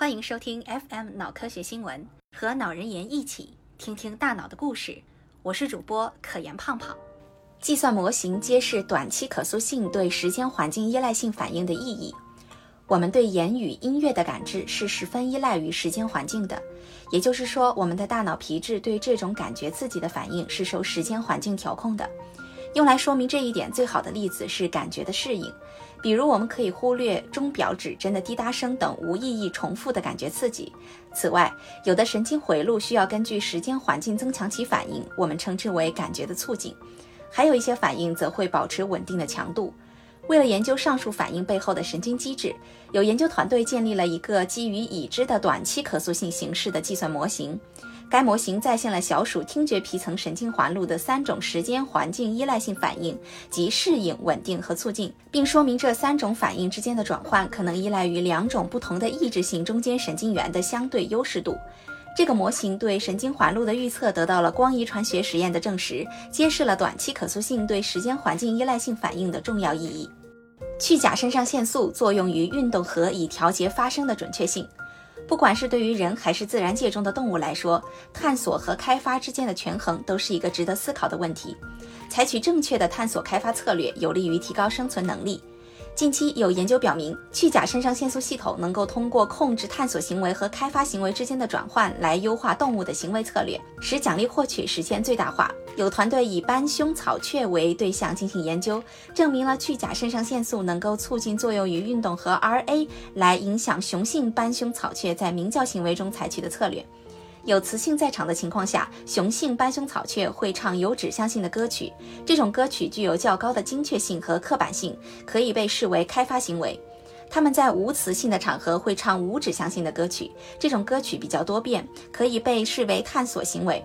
欢迎收听 FM 脑科学新闻，和脑人言一起听听大脑的故事。我是主播可言胖胖。计算模型揭示短期可塑性对时间环境依赖性反应的意义。我们对言语、音乐的感知是十分依赖于时间环境的，也就是说，我们的大脑皮质对这种感觉刺激的反应是受时间环境调控的。用来说明这一点最好的例子是感觉的适应，比如我们可以忽略钟表指针的滴答声等无意义重复的感觉刺激。此外，有的神经回路需要根据时间环境增强其反应，我们称之为感觉的促进。还有一些反应则会保持稳定的强度。为了研究上述反应背后的神经机制，有研究团队建立了一个基于已知的短期可塑性形式的计算模型。该模型再现了小鼠听觉皮层神经环路的三种时间环境依赖性反应，即适应、稳定和促进，并说明这三种反应之间的转换可能依赖于两种不同的抑制性中间神经元的相对优势度。这个模型对神经环路的预测得到了光遗传学实验的证实，揭示了短期可塑性对时间环境依赖性反应的重要意义。去甲肾上腺素作用于运动核以调节发声的准确性。不管是对于人还是自然界中的动物来说，探索和开发之间的权衡都是一个值得思考的问题。采取正确的探索开发策略，有利于提高生存能力。近期有研究表明，去甲肾上腺素系统能够通过控制探索行为和开发行为之间的转换，来优化动物的行为策略，使奖励获取实现最大化。有团队以斑胸草雀为对象进行研究，证明了去甲肾上腺素能够促进作用于运动和 RA，来影响雄性斑胸草雀在鸣叫行为中采取的策略。有雌性在场的情况下，雄性斑胸草雀会唱有指向性的歌曲。这种歌曲具有较高的精确性和刻板性，可以被视为开发行为。它们在无雌性的场合会唱无指向性的歌曲，这种歌曲比较多变，可以被视为探索行为。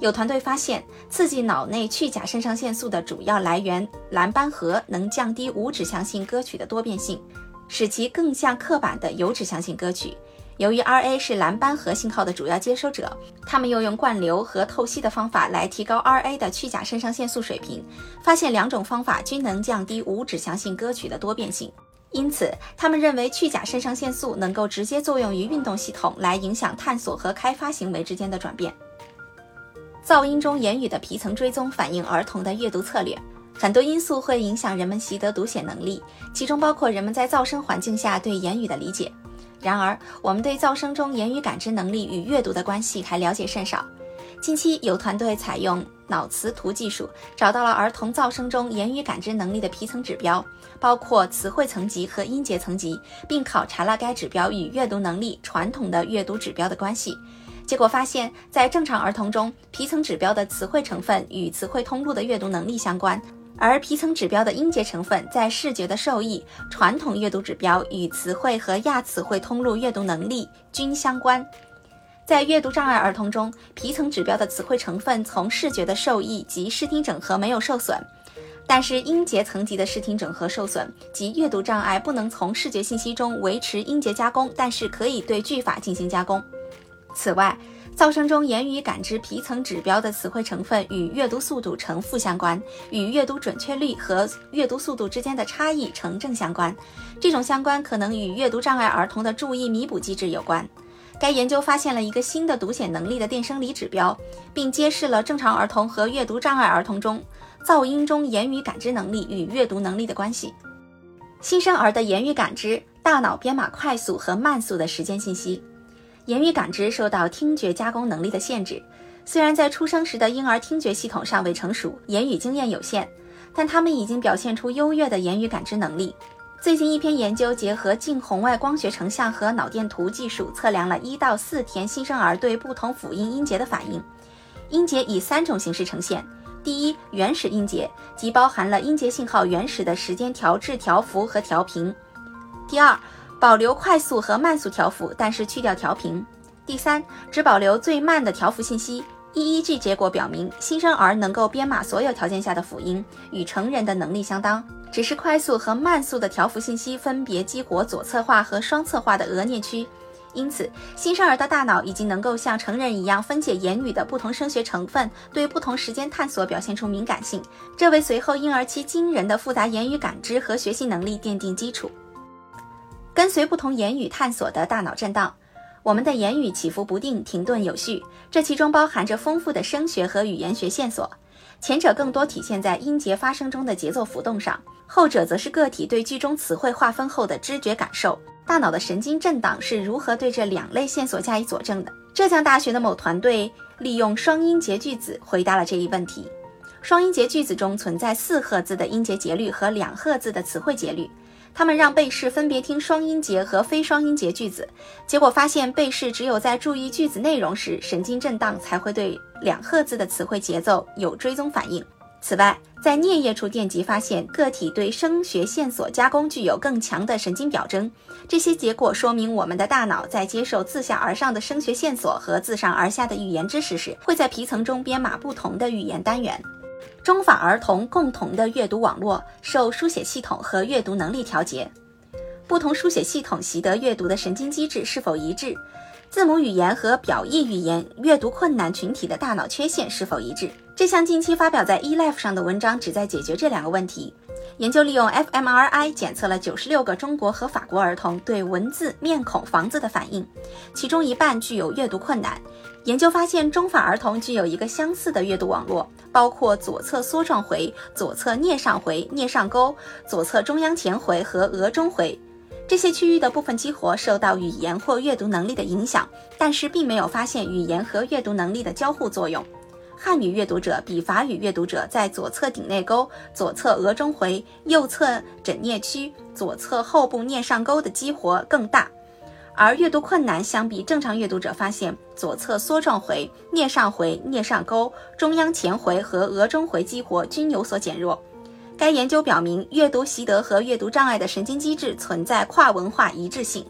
有团队发现，刺激脑内去甲肾上腺素的主要来源蓝斑核能降低无指向性歌曲的多变性，使其更像刻板的有指向性歌曲。由于 RA 是蓝斑核信号的主要接收者，他们又用灌流和透析的方法来提高 RA 的去甲肾上腺素水平，发现两种方法均能降低无指向性歌曲的多变性。因此，他们认为去甲肾上腺素能够直接作用于运动系统，来影响探索和开发行为之间的转变。噪音中言语的皮层追踪反映儿童的阅读策略。很多因素会影响人们习得读写能力，其中包括人们在噪声环境下对言语的理解。然而，我们对噪声中言语感知能力与阅读的关系还了解甚少。近期有团队采用脑磁图技术，找到了儿童噪声中言语感知能力的皮层指标，包括词汇层级和音节层级，并考察了该指标与阅读能力、传统的阅读指标的关系。结果发现，在正常儿童中，皮层指标的词汇成分与词汇通路的阅读能力相关。而皮层指标的音节成分在视觉的受益、传统阅读指标与词汇和亚词汇通路阅读能力均相关。在阅读障碍儿童中，皮层指标的词汇成分从视觉的受益及视听整合没有受损，但是音节层级的视听整合受损，即阅读障碍不能从视觉信息中维持音节加工，但是可以对句法进行加工。此外，噪声中言语感知皮层指标的词汇成分与阅读速度呈负相关，与阅读准确率和阅读速度之间的差异呈正相关。这种相关可能与阅读障碍儿童的注意弥补机制有关。该研究发现了一个新的读写能力的电生理指标，并揭示了正常儿童和阅读障碍儿童中噪音中言语感知能力与阅读能力的关系。新生儿的言语感知，大脑编码快速和慢速的时间信息。言语感知受到听觉加工能力的限制，虽然在出生时的婴儿听觉系统尚未成熟，言语经验有限，但他们已经表现出优越的言语感知能力。最近一篇研究结合近红外光学成像和脑电图技术，测量了一到四天新生儿对不同辅音音节的反应。音节以三种形式呈现：第一，原始音节，即包含了音节信号原始的时间调制、调幅和调频；第二，保留快速和慢速调幅，但是去掉调频。第三，只保留最慢的调幅信息。EEG 结果表明，新生儿能够编码所有条件下的辅音，与成人的能力相当。只是快速和慢速的调幅信息分别激活左侧化和双侧化的额颞区，因此新生儿的大脑已经能够像成人一样分解言语的不同声学成分，对不同时间探索表现出敏感性，这为随后婴儿期惊人的复杂言语感知和学习能力奠定基础。跟随不同言语探索的大脑震荡，我们的言语起伏不定、停顿有序，这其中包含着丰富的声学和语言学线索。前者更多体现在音节发生中的节奏浮动上，后者则是个体对句中词汇划分后的知觉感受。大脑的神经震荡是如何对这两类线索加以佐证的？浙江大学的某团队利用双音节句子回答了这一问题。双音节句子中存在四赫兹的音节节律和两赫兹的词汇节律。他们让被试分别听双音节和非双音节句子，结果发现被试只有在注意句子内容时，神经震荡才会对两赫兹的词汇节奏有追踪反应。此外，在颞叶处电极发现个体对声学线索加工具有更强的神经表征。这些结果说明，我们的大脑在接受自下而上的声学线索和自上而下的语言知识时，会在皮层中编码不同的语言单元。中法儿童共同的阅读网络受书写系统和阅读能力调节，不同书写系统习得阅读的神经机制是否一致？字母语言和表意语言阅读困难群体的大脑缺陷是否一致？这项近期发表在 eLife 上的文章旨在解决这两个问题。研究利用 fMRI 检测了九十六个中国和法国儿童对文字、面孔、房子的反应，其中一半具有阅读困难。研究发现，中法儿童具有一个相似的阅读网络，包括左侧梭状回、左侧颞上回、颞上沟、左侧中央前回和额中回。这些区域的部分激活受到语言或阅读能力的影响，但是并没有发现语言和阅读能力的交互作用。汉语阅读者比法语阅读者在左侧顶内沟、左侧额中回、右侧枕颞区、左侧后部颞上沟的激活更大，而阅读困难相比正常阅读者发现左侧梭状回、颞上回、颞上沟、中央前回和额中回激活均有所减弱。该研究表明，阅读习得和阅读障碍的神经机制存在跨文化一致性。